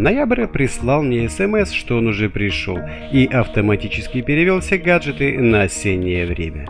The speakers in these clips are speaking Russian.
Ноябрь прислал мне смс, что он уже пришел, и автоматически перевел все гаджеты на осеннее время.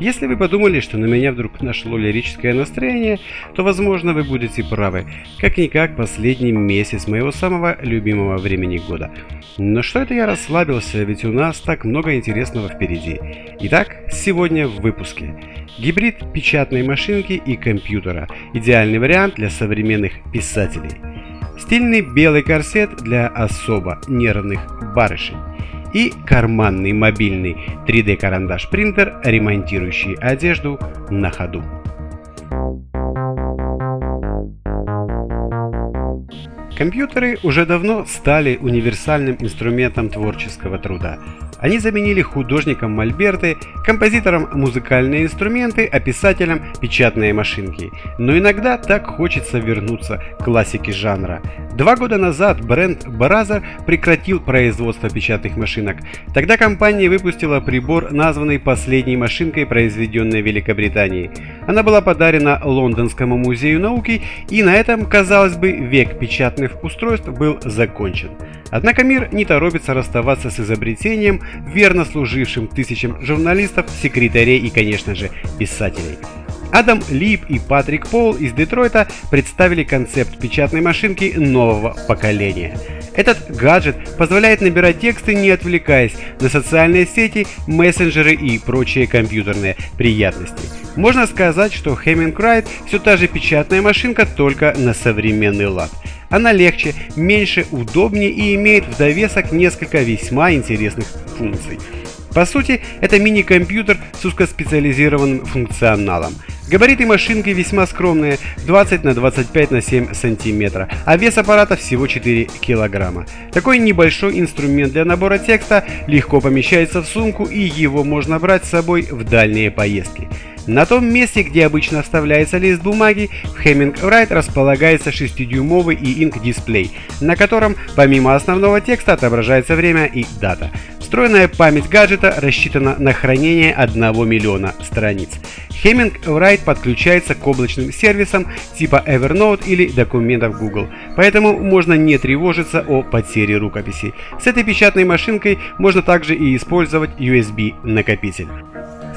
Если вы подумали, что на меня вдруг нашло лирическое настроение, то возможно вы будете правы. Как-никак последний месяц моего самого любимого времени года. Но что это я расслабился, ведь у нас так много интересного впереди. Итак, сегодня в выпуске. Гибрид печатной машинки и компьютера. Идеальный вариант для современных писателей. Стильный белый корсет для особо нервных барышень. И карманный мобильный 3D карандаш принтер, ремонтирующий одежду на ходу. Компьютеры уже давно стали универсальным инструментом творческого труда. Они заменили художникам мольберты, композиторам музыкальные инструменты, а писателям печатные машинки. Но иногда так хочется вернуться к классике жанра. Два года назад бренд Brazzer прекратил производство печатных машинок. Тогда компания выпустила прибор, названный последней машинкой, произведенной в Великобритании. Она была подарена Лондонскому музею науки, и на этом, казалось бы, век печатных устройств был закончен. Однако мир не торопится расставаться с изобретением, верно служившим тысячам журналистов, секретарей и, конечно же, писателей. Адам Лип и Патрик Пол из Детройта представили концепт печатной машинки нового поколения. Этот гаджет позволяет набирать тексты, не отвлекаясь на социальные сети, мессенджеры и прочие компьютерные приятности. Можно сказать, что Hemming Write все та же печатная машинка, только на современный лад. Она легче, меньше, удобнее и имеет в довесок несколько весьма интересных функций. По сути, это мини-компьютер с узкоспециализированным функционалом. Габариты машинки весьма скромные, 20 на 25 на 7 сантиметра, а вес аппарата всего 4 килограмма. Такой небольшой инструмент для набора текста легко помещается в сумку и его можно брать с собой в дальние поездки. На том месте, где обычно вставляется лист бумаги, в Hemming Write располагается 6-дюймовый e-ink дисплей, на котором помимо основного текста отображается время и дата. Встроенная память гаджета рассчитана на хранение 1 миллиона страниц. Write подключается к облачным сервисам типа Evernote или документов Google, поэтому можно не тревожиться о потере рукописи. С этой печатной машинкой можно также и использовать USB-накопитель.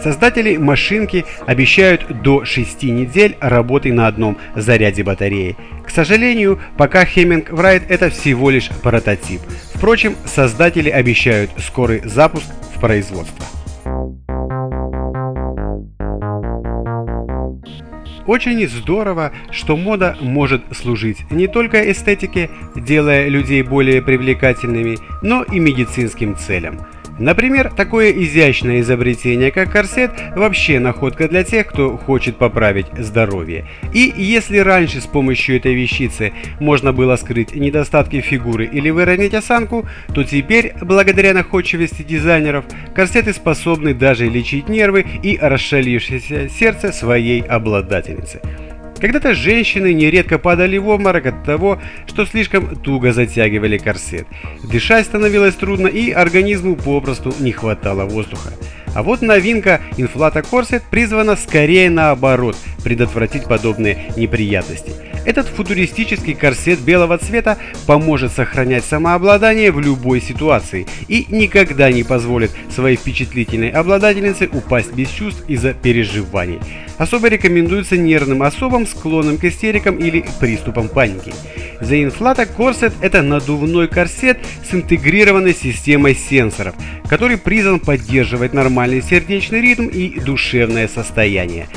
Создатели машинки обещают до 6 недель работы на одном заряде батареи. К сожалению, пока Hemming Write это всего лишь прототип. Впрочем, создатели обещают скорый запуск в производство. Очень здорово, что мода может служить не только эстетике, делая людей более привлекательными, но и медицинским целям. Например, такое изящное изобретение, как корсет, вообще находка для тех, кто хочет поправить здоровье. И если раньше с помощью этой вещицы можно было скрыть недостатки фигуры или выровнять осанку, то теперь, благодаря находчивости дизайнеров, корсеты способны даже лечить нервы и расшалившееся сердце своей обладательницы. Когда-то женщины нередко падали в обморок от того, что слишком туго затягивали корсет. Дышать становилось трудно и организму попросту не хватало воздуха. А вот новинка Inflata Corset призвана скорее наоборот предотвратить подобные неприятности. Этот футуристический корсет белого цвета поможет сохранять самообладание в любой ситуации и никогда не позволит своей впечатлительной обладательнице упасть без чувств из-за переживаний. Особо рекомендуется нервным особам, склонным к истерикам или приступам паники. The Inflata Corset – это надувной корсет с интегрированной системой сенсоров, который призван поддерживать нормальный сердечный ритм и душевное состояние.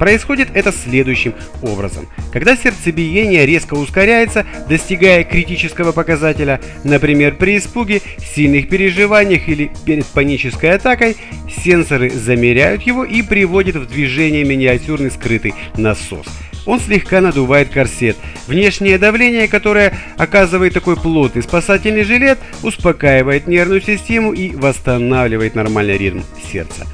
Происходит это следующим образом. Когда сердцебиение резко ускоряется, достигая критического показателя, например, при испуге, сильных переживаниях или перед панической атакой, сенсоры замеряют его и приводят в движение миниатюрный скрытый насос. Он слегка надувает корсет. Внешнее давление, которое оказывает такой плотный спасательный жилет, успокаивает нервную систему и восстанавливает нормальный ритм сердца.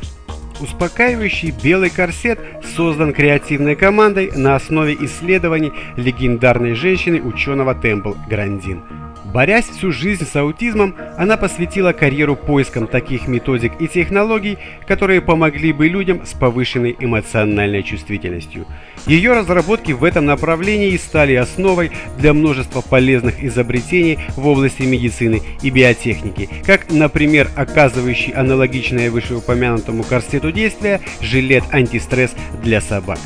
Успокаивающий белый корсет создан креативной командой на основе исследований легендарной женщины ученого Темпл Грандин. Борясь всю жизнь с аутизмом, она посвятила карьеру поискам таких методик и технологий, которые помогли бы людям с повышенной эмоциональной чувствительностью. Ее разработки в этом направлении стали основой для множества полезных изобретений в области медицины и биотехники, как, например, оказывающий аналогичное вышеупомянутому корсету действия жилет антистресс для собак.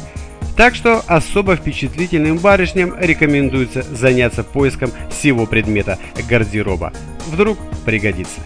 Так что особо впечатлительным барышням рекомендуется заняться поиском всего предмета гардероба. Вдруг пригодится.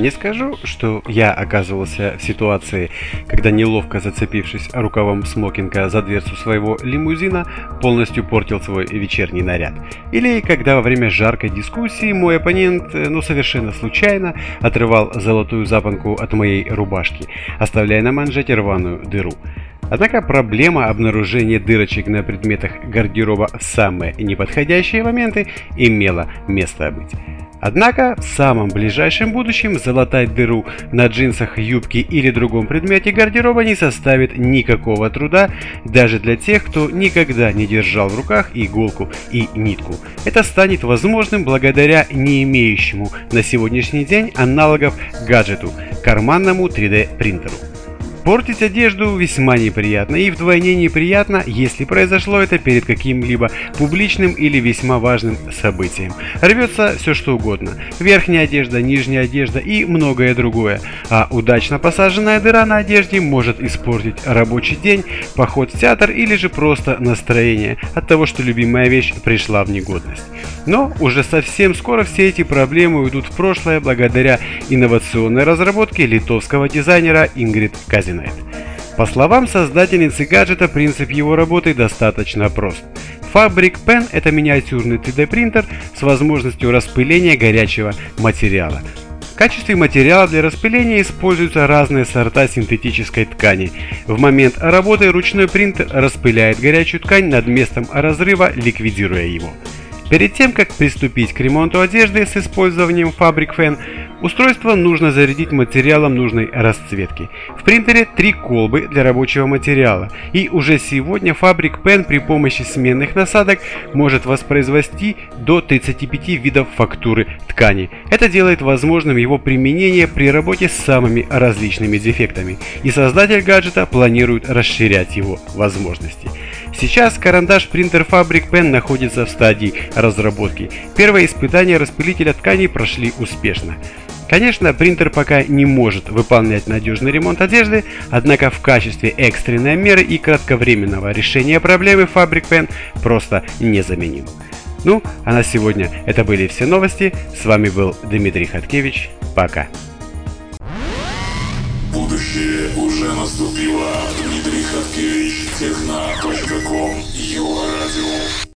Не скажу, что я оказывался в ситуации, когда неловко зацепившись рукавом смокинга за дверцу своего лимузина, полностью портил свой вечерний наряд. Или когда во время жаркой дискуссии мой оппонент, э, ну совершенно случайно, отрывал золотую запонку от моей рубашки, оставляя на манжете рваную дыру. Однако проблема обнаружения дырочек на предметах гардероба в самые неподходящие моменты имела место быть. Однако в самом ближайшем будущем залатать дыру на джинсах, юбке или другом предмете гардероба не составит никакого труда даже для тех, кто никогда не держал в руках иголку и нитку. Это станет возможным благодаря не имеющему на сегодняшний день аналогов гаджету – карманному 3D принтеру. Портить одежду весьма неприятно и вдвойне неприятно, если произошло это перед каким-либо публичным или весьма важным событием. Рвется все что угодно. Верхняя одежда, нижняя одежда и многое другое. А удачно посаженная дыра на одежде может испортить рабочий день, поход в театр или же просто настроение от того, что любимая вещь пришла в негодность. Но уже совсем скоро все эти проблемы уйдут в прошлое благодаря инновационной разработке литовского дизайнера Ингрид Казинайт. По словам создательницы гаджета, принцип его работы достаточно прост. Fabric Pen – это миниатюрный 3D принтер с возможностью распыления горячего материала. В качестве материала для распыления используются разные сорта синтетической ткани. В момент работы ручной принтер распыляет горячую ткань над местом разрыва, ликвидируя его. Перед тем, как приступить к ремонту одежды с использованием Fabric Fan, устройство нужно зарядить материалом нужной расцветки. В принтере три колбы для рабочего материала, и уже сегодня Fabric Pen при помощи сменных насадок может воспроизвести до 35 видов фактуры ткани. Это делает возможным его применение при работе с самыми различными дефектами, и создатель гаджета планирует расширять его возможности. Сейчас карандаш принтер Fabric Pen находится в стадии разработки. Первые испытания распылителя тканей прошли успешно. Конечно, принтер пока не может выполнять надежный ремонт одежды, однако в качестве экстренной меры и кратковременного решения проблемы Fabric Pen просто незаменим. Ну, а на сегодня это были все новости. С вами был Дмитрий Хаткевич. Пока. Будущее уже наступило. Дмитрий Хаткевич.